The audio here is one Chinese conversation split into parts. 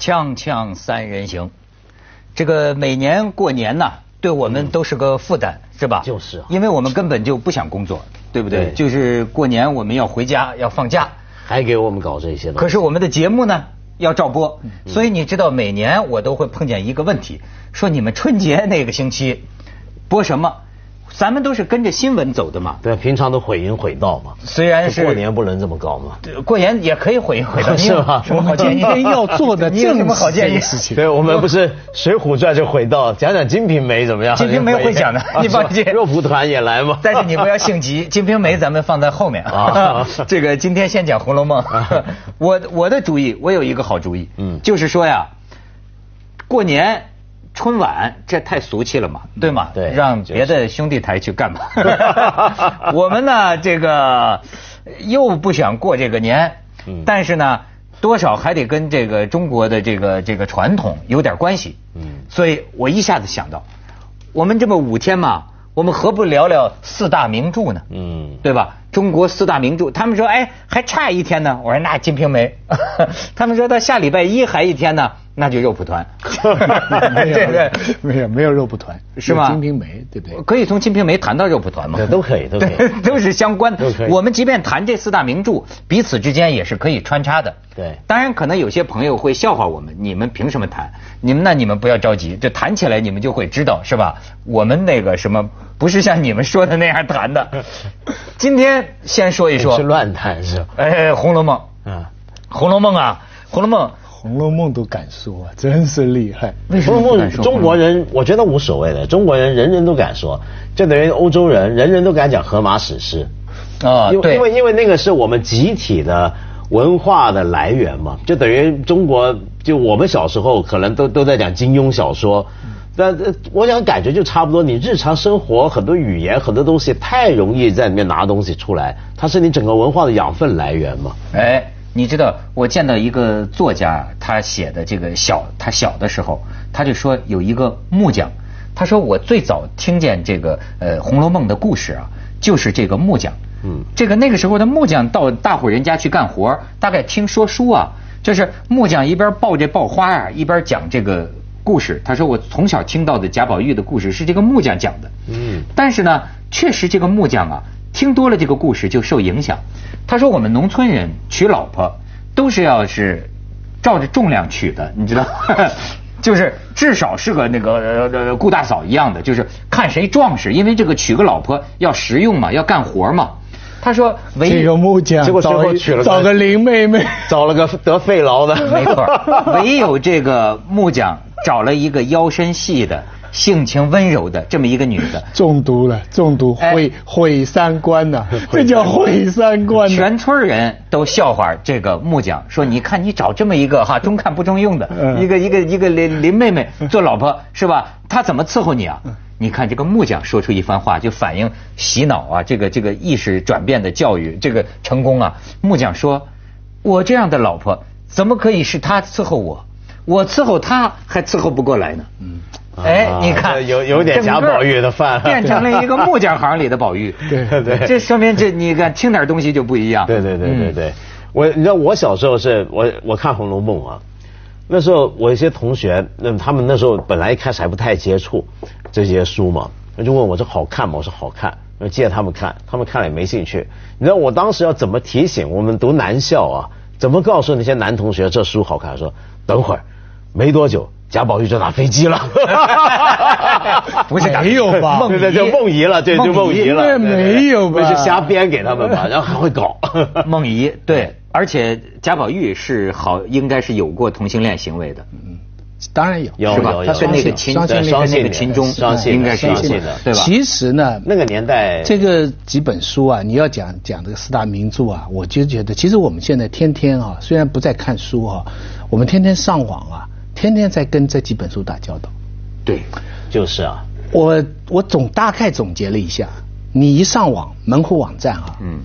锵锵三人行，这个每年过年呐，对我们都是个负担，是吧？就是啊因为我们根本就不想工作，对不对？对就是过年我们要回家，要放假，还给我们搞这些东西。可是我们的节目呢要照播，嗯所以你知道每年我都会碰见一个问题，说你们春节那个星期播什么？咱们都是跟着新闻走的嘛。对，平常都毁淫毁道嘛。虽然是过年不能这么搞嘛。过年也可以毁音毁道，是吧什么好建议？今天要做的 你有什么好建议？事情对，我们不是《水浒传》就毁道，讲讲《金瓶梅》怎么样？金瓶梅会讲的 啊你放心肉蒲团也来嘛。但是你不要性急，《金瓶梅》咱们放在后面啊这个今天先讲《红楼梦》我我的主意，我有一个好主意，嗯就是说呀，过年春晚这太俗气了嘛，对吗？对让别的兄弟台去干吧。我们呢，这个又不想过这个年，嗯但是呢，多少还得跟这个中国的这个这个传统有点关系。嗯所以我一下子想到，我们这么五天嘛，我们何不聊聊四大名著呢？嗯，对吧？中国四大名著，他们说，哎，还差一天呢。我说那《金瓶梅》，他们说到下礼拜一还一天呢，那就肉蒲团。没有没有没有肉蒲团，是吗金瓶梅，对不对？可以从《金瓶梅》谈到肉蒲团吗？对都可以都可以 都是相关的都可。以我们即便谈这四大名著，彼此之间也是可以穿插的。对当然可能有些朋友会笑话我们，你们凭什么谈？你们那你们不要着急，这谈起来你们就会知道，是吧？我们那个什么不是像你们说的那样谈的。今天先说一说是，乱谈是吧？哎，《红楼梦》，啊，《红楼梦》啊，《红楼梦》《红楼梦》都敢说啊，真是厉害。为什红楼梦么敢说？中国人我觉得无所谓的，中国人人人都敢说，就等于欧洲人人人都敢讲荷马史诗。啊，对，因为因为因为那个是我们集体的文化的来源嘛，就等于中国就我们小时候可能都都在讲金庸小说，但呃我想感觉就差不多。你日常生活很多语言很多东西太容易在里面拿东西出来，它是你整个文化的养分来源嘛。哎，你知道我见到一个作家，他写的这个小，他小的时候，他就说有一个木匠，他说我最早听见这个呃《红楼梦》的故事啊，就是这个木匠。嗯这个那个时候的木匠到大户人家去干活，大概听说书啊，就是木匠一边抱这抱花啊，一边讲这个故事。他说我从小听到的贾宝玉的故事是这个木匠讲的。嗯但是呢，确实这个木匠啊，听多了这个故事就受影响。他说我们农村人娶老婆都是要是照着重量娶的，你知道。就是至少是个那个顾大嫂一样的，就是看谁壮实，因为这个娶个老婆要实用嘛，要干活嘛。他说唯一这个木匠结果最找后娶了个找个林妹妹，找了个得肺痨的，没错，唯有这个木匠 找了一个腰身细的、性情温柔的这么一个女的，中毒了，中毒哎毁毁三观呐，这叫毁三观呐。全村人都笑话这个木匠，说你看你找这么一个哈 中看不中用的嗯一个一个一个林林妹妹做老婆是吧？她怎么伺候你啊？你看这个木匠说出一番话，就反映洗脑啊，这个这个意识转变的教育这个成功啊。木匠说：“我这样的老婆怎么可以是她伺候我？我伺候他还伺候不过来呢。”嗯。哎啊，你看，有有点贾宝玉的范 变成了一个木匠行里的宝玉。对对这说明这你看听点东西就不一样。对对对对嗯对，我你知道我小时候是我我看《红楼梦》啊，那时候我一些同学，那他们那时候本来一开始还不太接触这些书嘛，他就问我这好看吗？我说好看，我借他们看，他们看了也没兴趣。你知道我当时要怎么提醒我们读男校啊？怎么告诉那些男同学这书好看？说等会儿，没多久。贾宝玉就打飞机了，不是没有吧对对，就梦遗了，对，就梦遗了，那没有吧是瞎编给他们吧，然后还会搞。梦遗对，而且贾宝玉是好，应该是有过同性恋行为的，嗯当然有，有有？他跟那个有秦，跟那个秦钟应该是有双性恋对吧？其实呢，那个年代，这个几本书啊，你要讲讲这个四大名著啊，我就觉得，其实我们现在天天啊，虽然不在看书啊，我们天天上网啊，天天在跟这几本书打交道。对，就是啊，我我总大概总结了一下，你一上网门户网站啊，嗯，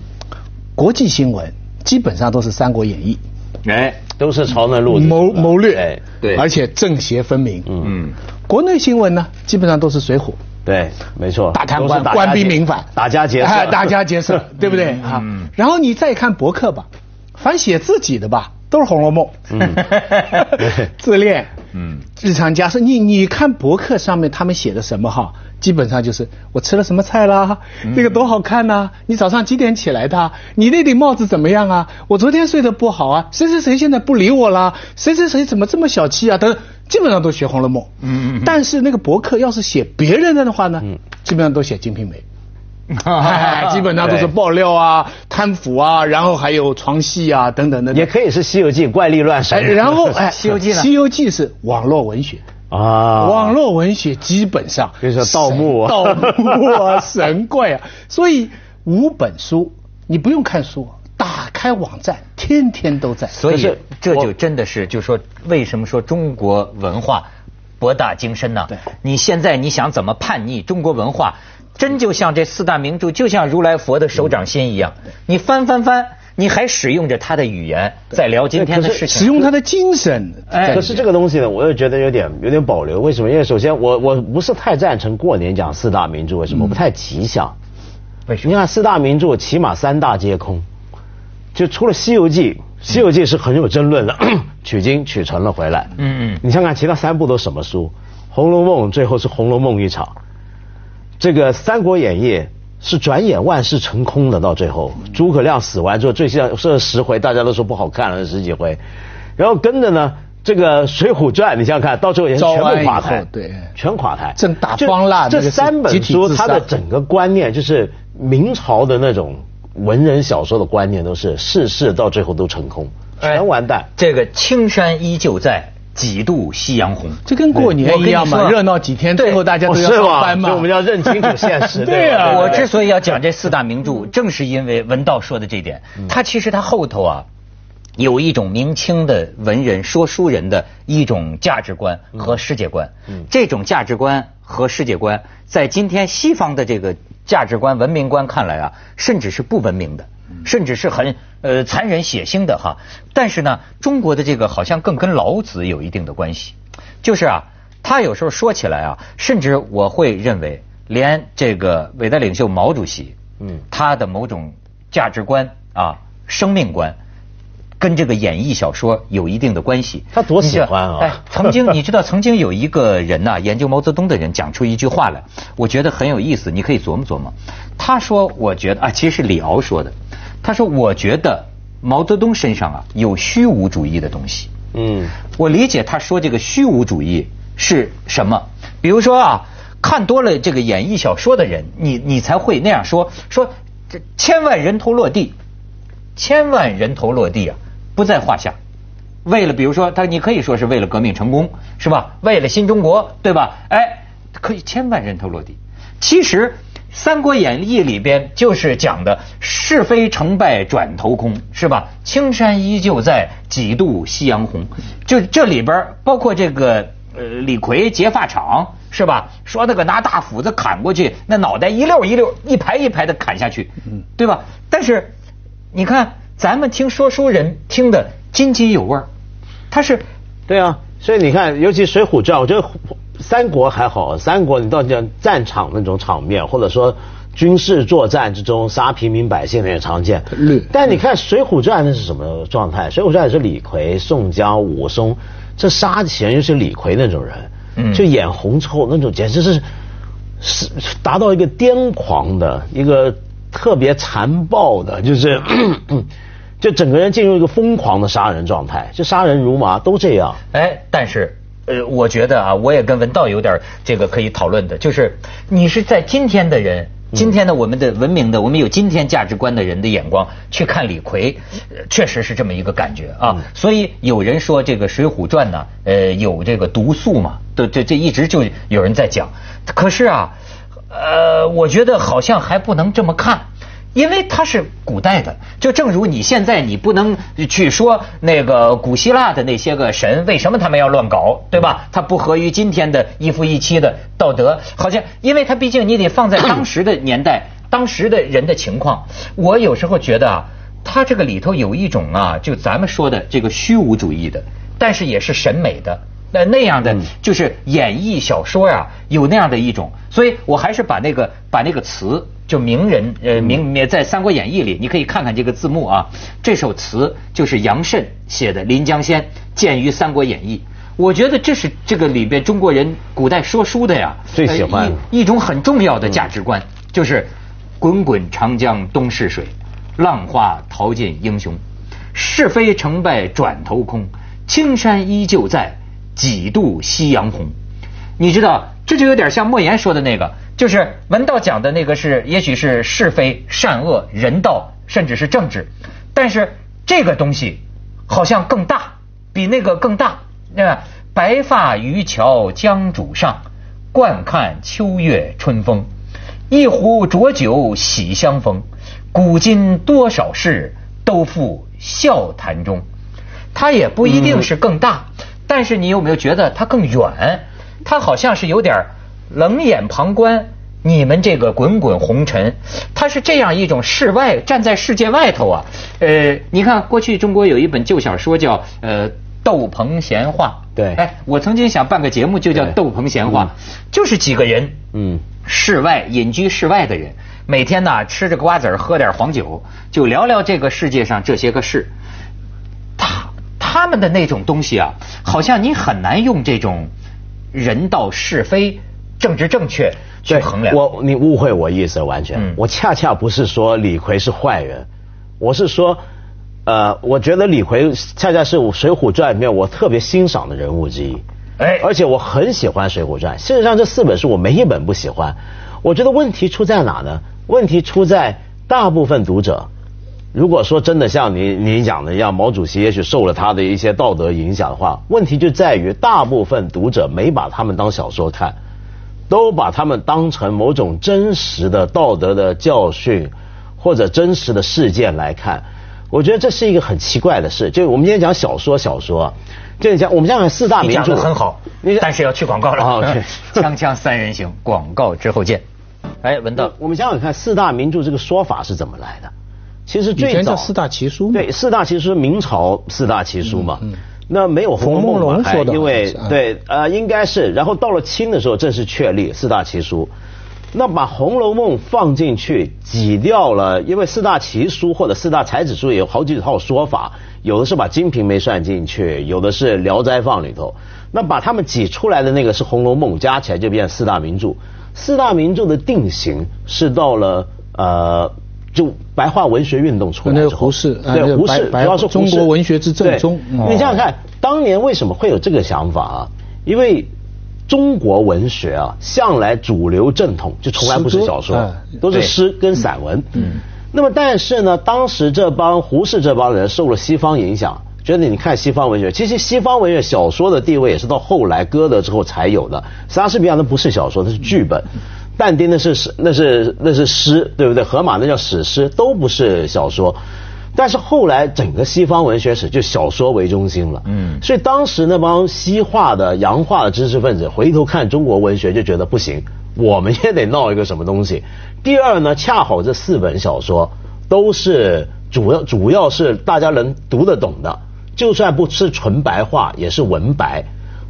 国际新闻基本上都是《三国演义哎，都是朝那路》，子谋谋略，哎对。而且正邪分明。嗯，嗯，国内新闻呢，基本上都是《水浒》。对，没错，大贪官、打官逼民反、打家劫舍，哎大家劫舍，对不对？啊嗯？然后你再看博客吧，凡写自己的吧，都是《红楼梦》。嗯，自恋。嗯，日常家事，你你看博客上面他们写的什么哈？基本上就是我吃了什么菜啦，这个多好看呐！你早上几点起来的？你那顶帽子怎么样啊？我昨天睡得不好啊！谁谁谁现在不理我啦？谁谁谁怎么这么小气啊？等，基本上都学《红楼梦》。嗯嗯。但是那个博客要是写别人的的话呢？嗯，基本上都写《金瓶梅》。基本上都是爆料啊、贪腐啊，然后还有床戏啊等等的。也可以是《西游记》怪力乱神。然后 哎，《西游记》《西游记》是网络文学。啊，网络文学基本上比如说盗墓啊，盗墓啊，神怪啊，所以五本书你不用看书，打开网站天天都在。所以这就真的是，就说为什么说中国文化博大精深呢？对，你现在你想怎么叛逆中国文化，真就像这四大名著，就像如来佛的手掌心一样，你翻翻翻。你还使用着他的语言在聊今天的事情，使用他的精神。哎，可是这个东西呢，我又觉得有点有点保留。为什么？因为首先，我我不是太赞成过年讲四大名著，为什么？不太吉祥。为什么？你看四大名著，起码三大皆空。就除了《西游记》，《西游记》是很有争论的，取经取成了回来。嗯嗯。你想看其他三部都什么书？《红楼梦》最后是《红楼梦》一场。这个《三国演义》。是转眼万事成空的，到最后诸葛亮死完之后，最像这十回大家都说不好看了，十几回，然后跟着呢，这个《水浒传》，你想想看到最后也是全部垮台，对，全垮台。正大方腊这三本书，它的整个观念就是明朝的那种文人小说的观念，都是世事到最后都成空，全完蛋。这个青山依旧在。几度夕阳红，这跟过年一样嘛，热闹几天，最后大家都要上班嘛。所以我们要认清楚现实。对啊，我之所以要讲这四大名著，正是因为文道说的这点。他其实他后头啊，有一种明清的文人说书人的一种价值观和世界观。这种价值观和世界观，在今天西方的这个价值观、文明观看来啊，甚至是不文明的。甚至是很呃残忍血腥的哈，但是呢，中国的这个好像更跟老子有一定的关系，就是啊，他有时候说起来啊，甚至我会认为，连这个伟大领袖毛主席，嗯，他的某种价值观啊、生命观，跟这个演绎小说有一定的关系。他多喜欢啊！哎，曾经你知道，曾经有一个人呐，研究毛泽东的人讲出一句话来，我觉得很有意思，你可以琢磨琢磨。他说：“我觉得啊，其实是李敖说的。”他说：“我觉得毛泽东身上啊有虚无主义的东西。嗯，我理解他说这个虚无主义是什么？比如说啊，看多了这个演绎小说的人，你你才会那样说说这千万人头落地，千万人头落地啊不在话下。为了比如说他，你可以说是为了革命成功，是吧？为了新中国，对吧？哎，可以千万人头落地。其实。”《三国演义》里边就是讲的是非成败转头空，是吧？青山依旧在，几度夕阳红。就这里边包括这个呃李逵劫发场，是吧？说那个拿大斧子砍过去，那脑袋一溜一溜、一排一排的砍下去，对吧？但是你看咱们听说书人听得津津有味，他是对啊。所以你看，尤其《水浒传》，我觉得三国还好。三国你到讲战场那种场面，或者说军事作战之中杀平民百姓，那也常见。但你看《水浒传》那是什么状态？《水浒传》也是李逵、宋江、武松，这杀起来就是李逵那种人，就眼红之后那种，简直是是达到一个癫狂的一个特别残暴的，就是。就整个人进入一个疯狂的杀人状态，就杀人如麻，都这样。哎，但是，呃，我觉得啊，我也跟文道有点这个可以讨论的，就是你是在今天的人，今天的我们的文明的，我们有今天价值观的人的眼光去看李逵，确实是这么一个感觉啊。所以有人说这个《水浒传》呢，呃，有这个毒素嘛，对这这一直就有人在讲。可是啊，呃，我觉得好像还不能这么看。因为它是古代的，就正如你现在你不能去说那个古希腊的那些个神为什么他们要乱搞，对吧？它不合于今天的一夫一妻的道德，好像因为它毕竟你得放在当时的年代，当时的人的情况。我有时候觉得啊，它这个里头有一种啊，就咱们说的这个虚无主义的，但是也是审美的。呃那样的就是演绎小说呀，有那样的一种，所以我还是把那个把那个词就名人呃名在《三国演义》里，你可以看看这个字幕啊，这首词就是杨慎写的《临江仙》，见于《三国演义》。我觉得这是这个里边中国人古代说书的呀，最喜欢一种很重要的价值观，就是滚滚长江东逝水，浪花淘尽英雄，是非成败转头空，青山依旧在，几度夕阳红。你知道，这就有点像莫言说的那个，就是文道讲的那个是，也许是是非善恶人道，甚至是政治，但是这个东西好像更大，比那个更大。那白发渔樵江渚上，惯看秋月春风。一壶浊酒喜相逢，古今多少事，都付笑谈中。它也不一定是更大，但是你有没有觉得它更远？它好像是有点冷眼旁观你们这个滚滚红尘。它是这样一种世外，站在世界外头啊。呃，你看过去中国有一本旧小说叫呃。斗篷闲话，对，哎，我曾经想办个节目，就叫斗篷闲话，就是几个人，嗯，世外隐居世外的人，每天呢吃着瓜子儿，喝点黄酒，就聊聊这个世界上这些个事。他他们的那种东西啊，好像你很难用这种人道是非、政治正确去衡量。我你误会我意思完全，我恰恰不是说李逵是坏人，我是说。呃，我觉得李逵恰恰是《水浒传》里面我特别欣赏的人物之一，哎，而且我很喜欢《水浒传》。事实上，这四本书我没一本不喜欢。我觉得问题出在哪呢？问题出在大部分读者，如果说真的像你你讲的一样，毛主席也许受了他的一些道德影响的话，问题就在于大部分读者没把他们当小说看，都把他们当成某种真实的道德的教训或者真实的事件来看。我觉得这是一个很奇怪的事，就我们今天讲小说，小说，就讲我们讲讲四大名著很好，但是要去广告了。好，锵锵三人行，广告之后见。哎，文道，我们想想看，四大名著这个说法是怎么来的？其实最早四大奇书，对，四大奇书，明朝四大奇书嘛。那没有《红楼梦》说的，因为对，呃，应该是，然后到了清的时候正式确立四大奇书。那把《红楼梦》放进去挤掉了，因为四大奇书或者四大才子书也有好几套说法，有的是把《金瓶梅》算进去，有的是《聊斋》放里头。那把他们挤出来的那个是《红楼梦》，加起来就变四大名著。四大名著的定型是到了呃，就白话文学运动出来之后，胡适对胡适，主要是中国文学之正宗。你想想看，当年为什么会有这个想法啊？因为。中国文学啊，向来主流正统就从来不是小说，都是诗跟散文。嗯，那么但是呢，当时这帮胡适这帮人受了西方影响，觉得你看西方文学，其实西方文学小说的地位也是到后来歌德之后才有的。莎士比亚那不是小说，那是剧本；但丁那是诗，那是那是诗，对不对？荷马那叫史诗，都不是小说。但是后来整个西方文学史就小说为中心了，嗯，所以当时那帮西化的洋化的知识分子回头看中国文学就觉得不行，我们也得闹一个什么东西。第二呢，恰好这四本小说都是主要主要是大家能读得懂的，就算不是纯白话也是文白，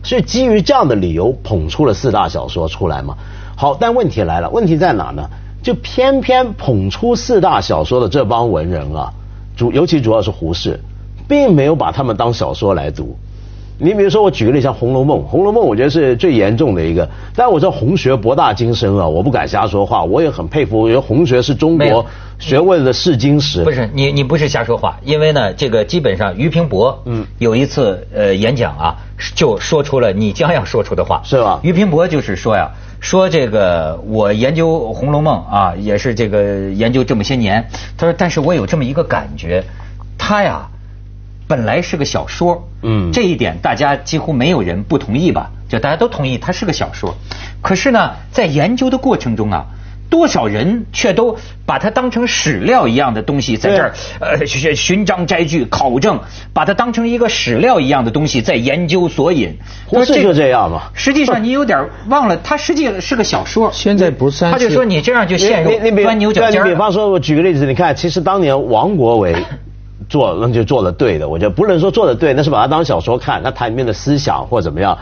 所以基于这样的理由捧出了四大小说出来嘛。好，但问题来了，问题在哪呢？就偏偏捧出四大小说的这帮文人啊。主尤其主要是胡适，并没有把他们当小说来读。你比如说，我举个例，像《红楼梦》，《红楼梦》我觉得是最严重的一个。但我知道红学博大精深啊，我不敢瞎说话。我也很佩服，我觉得红学是中国学问的试金石。不是你，你不是瞎说话，因为呢，这个基本上俞平伯嗯有一次呃演讲啊，就说出了你将要说出的话，是吧？俞平伯就是说呀。说这个，我研究《红楼梦》啊，也是这个研究这么些年。他说，但是我有这么一个感觉，他呀，本来是个小说，嗯，这一点大家几乎没有人不同意吧？就大家都同意，它是个小说。可是呢，在研究的过程中啊。多少人却都把它当成史料一样的东西，在这儿呃寻寻章摘句考证，把它当成一个史料一样的东西在研究索引。胡适就这样吧。实际上你有点忘了，它实际是个小说。现在不算。他就说你这样就陷入钻牛角尖。你比方说，我举个例子，你看，其实当年王国维 做那就做的对的，我觉得不能说做的对，那是把它当小说看，那它里面的思想或怎么样。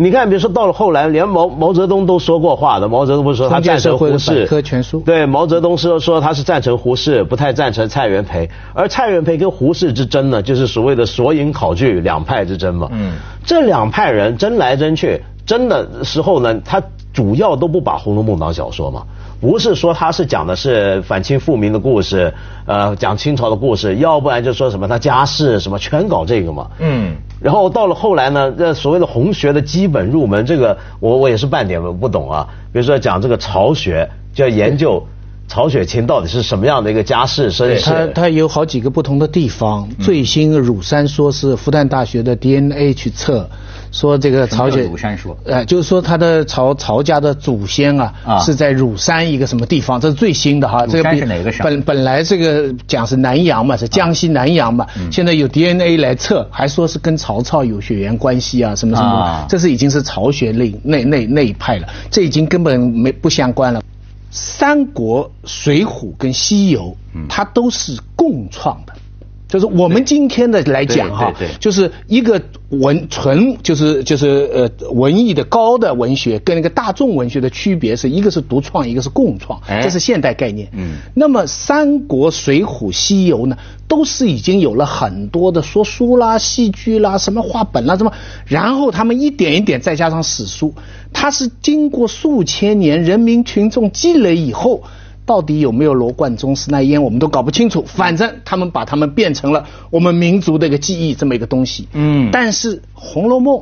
你看，比如说到了后来，连毛毛泽东都说过话的。毛泽东不是说他赞成胡适？全书。对，毛泽东说说他是赞成胡适，不太赞成蔡元培。而蔡元培跟胡适之争呢，就是所谓的索引考据两派之争嘛。嗯。这两派人争来争去，争的时候呢，他主要都不把《红楼梦》当小说嘛。不是说他是讲的是反清复明的故事，呃，讲清朝的故事，要不然就说什么他家世什么，全搞这个嘛。嗯。然后到了后来呢，这所谓的红学的基本入门，这个我我也是半点不懂啊。比如说讲这个曹学，就要研究曹雪芹到底是什么样的一个家世身世。他他有好几个不同的地方，最新乳山说是复旦大学的 DNA 去测。说这个曹雪，呃，就是说他的曹曹家的祖先啊，是在乳山一个什么地方？这是最新的哈。乳山是哪个省？本本来这个讲是南阳嘛，是江西南阳嘛。现在有 DNA 来测，还说是跟曹操有血缘关系啊，什么什么。这是已经是曹学那那那那一派了，这已经根本没不相关了。三国、水浒跟西游，它都是共创的。就是我们今天的来讲哈，就是一个文纯，就是就是呃文艺的高的文学跟那个大众文学的区别是一个是独创，一个是共创，这是现代概念。嗯，那么三国、水浒、西游呢，都是已经有了很多的说书啦、戏剧啦、什么话本啦什么，然后他们一点一点再加上史书，它是经过数千年人民群众积累以后。到底有没有罗贯中、施耐庵，我们都搞不清楚。反正他们把他们变成了我们民族的一个记忆这么一个东西。嗯，但是《红楼梦》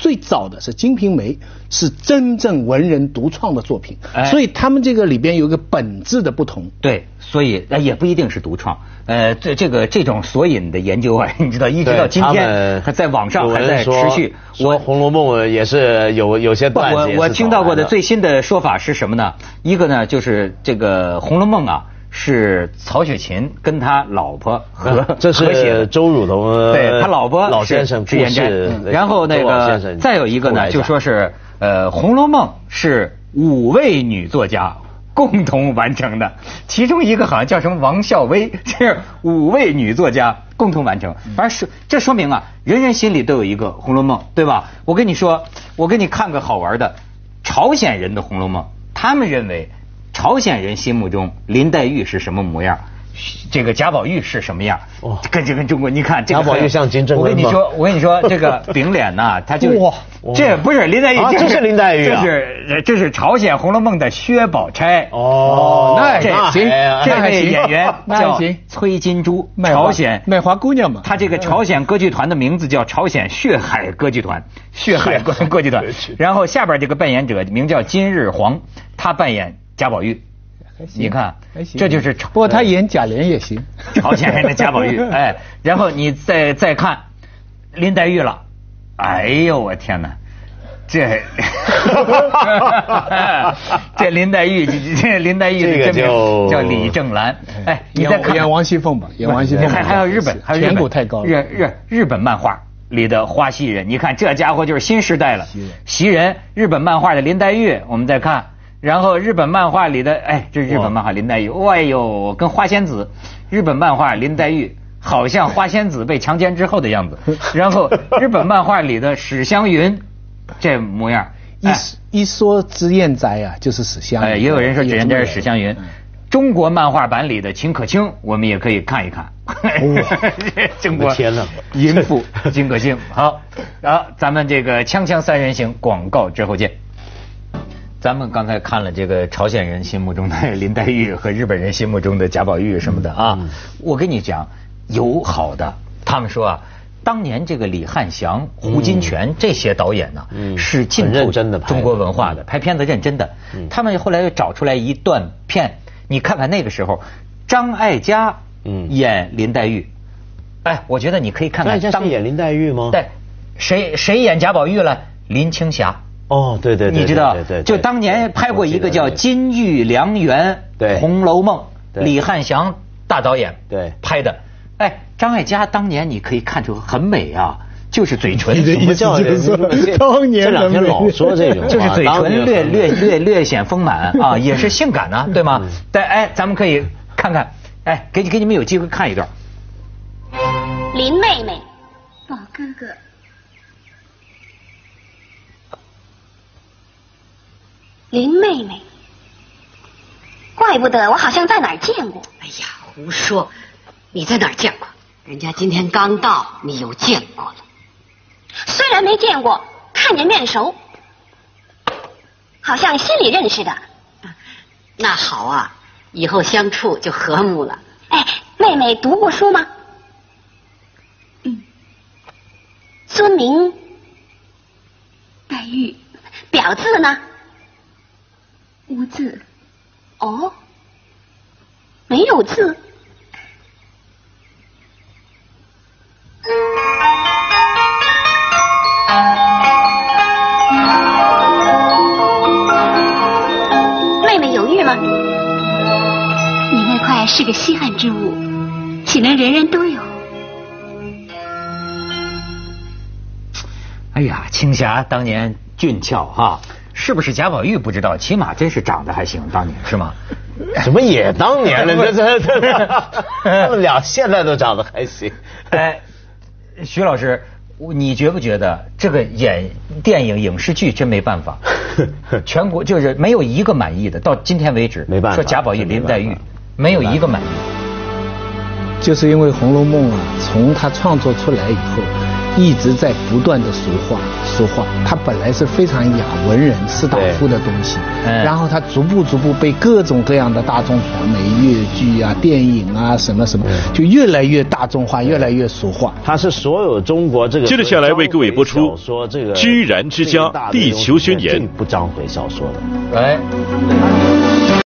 最早的是《金瓶梅》，是真正文人独创的作品，所以他们这个里边有一个本质的不同。对，所以呃也不一定是独创。呃，这这个这种索引的研究啊，你知道，一直到今天还在网上还在持续。我《红楼梦》也是有有些段子。我我听到过的最新的说法是什么呢？一个呢，就是这个《红楼梦》啊，是曹雪芹跟他老婆和 这是周汝彤对他老婆老先生是言真。然后那个再有一个呢，就说是呃，《红楼梦》是五位女作家。共同完成的，其中一个好像叫什么王孝薇，是五位女作家共同完成。反正是这说明啊，人人心里都有一个《红楼梦》，对吧？我跟你说，我给你看个好玩的，朝鲜人的《红楼梦》，他们认为朝鲜人心目中林黛玉是什么模样？这个贾宝玉是什么样？跟这跟中国，你看贾宝玉像金正恩我跟你说，我跟你说，这个 饼脸呐，他就哇，这不是林黛玉，这是林黛玉啊，这是这是朝鲜《红楼梦》的薛宝钗。哦，那这行，这位演员 叫崔金珠，朝鲜卖花姑娘嘛。他这个朝鲜歌剧团的名字叫朝鲜血海歌剧团，血海歌歌剧团。然后下边这个扮演者名叫金日煌，他扮演贾宝玉。你看，这就是不过他演贾琏也行，朝鲜人的贾宝玉，哎，然后你再再看林黛玉了，哎呦我天哪，这 这林黛玉，这林黛玉的真名叫李正兰，哎，你再看演王熙凤吧，演王熙凤，还还有日本，还有颧骨太高了，日日日本漫画里的花袭人，你看这家伙就是新时代了，袭人，日本漫画的林黛玉，我们再看。然后日本漫画里的，哎，这是日本漫画林黛玉，哎呦，跟花仙子，日本漫画林黛玉好像花仙子被强奸之后的样子。然后日本漫画里的史湘云，这模样，一一说脂砚斋啊，就是史湘。哎，也有人说脂砚斋是史湘云。中国漫画版里的秦可卿，我们也可以看一看。中国天呐，淫妇秦可卿。好，然后咱们这个锵锵三人行广告之后见。咱们刚才看了这个朝鲜人心目中的林黛玉和日本人心目中的贾宝玉什么的啊，我跟你讲有好的，他们说啊，当年这个李汉祥、胡金铨这些导演呢，是进入中国文化的，拍片子认真的。他们后来又找出来一段片，你看看那个时候，张艾嘉演林黛玉，哎，我觉得你可以看看。张演林黛玉吗？对，谁谁演贾宝玉了？林青霞。哦，对对，你知道，就当年拍过一个叫《金玉良缘》《红楼梦》，李汉祥大导演对。拍的。哎，张艾嘉当年你可以看出很美啊，就是嘴唇。什么叫当年这两天老说这种，就是嘴唇略略略略显丰满啊，也是性感呢，对吗？但哎，咱们可以看看，哎，给给你们有机会看一段。林妹妹，宝哥哥，林妹妹，怪不得我好像在哪儿见过。哎呀，胡说！你在哪儿见过？人家今天刚到，你又见过了。虽然没见过，看见面熟，好像心里认识的。那好啊，以后相处就和睦了。哎，妹妹读过书吗？嗯。尊名黛玉，表字呢？无字。哦，没有字。妹妹犹豫吗？你那块是个稀罕之物，岂能人人都有？哎呀，青霞当年俊俏哈，是不是贾宝玉不知道？起码真是长得还行，当年是吗？怎么也当年了？这这这，他们俩现在都长得还行。哎，徐老师，你觉不觉得这个演电影影视剧真没办法？全国就是没有一个满意的，到今天为止，没办法说贾宝玉、林黛玉，没有一个满意。就是因为《红楼梦》啊，从他创作出来以后，一直在不断的俗化，俗化。它本来是非常雅文人士大夫的东西，嗯然后它逐步逐步被各种各样的大众传媒、越剧啊、电影啊什么什么，就越来越大众化，越来越俗化。它是所有中国这个接着下来为各位播出说这个居然之家地球宣言并不章回小说的。哎。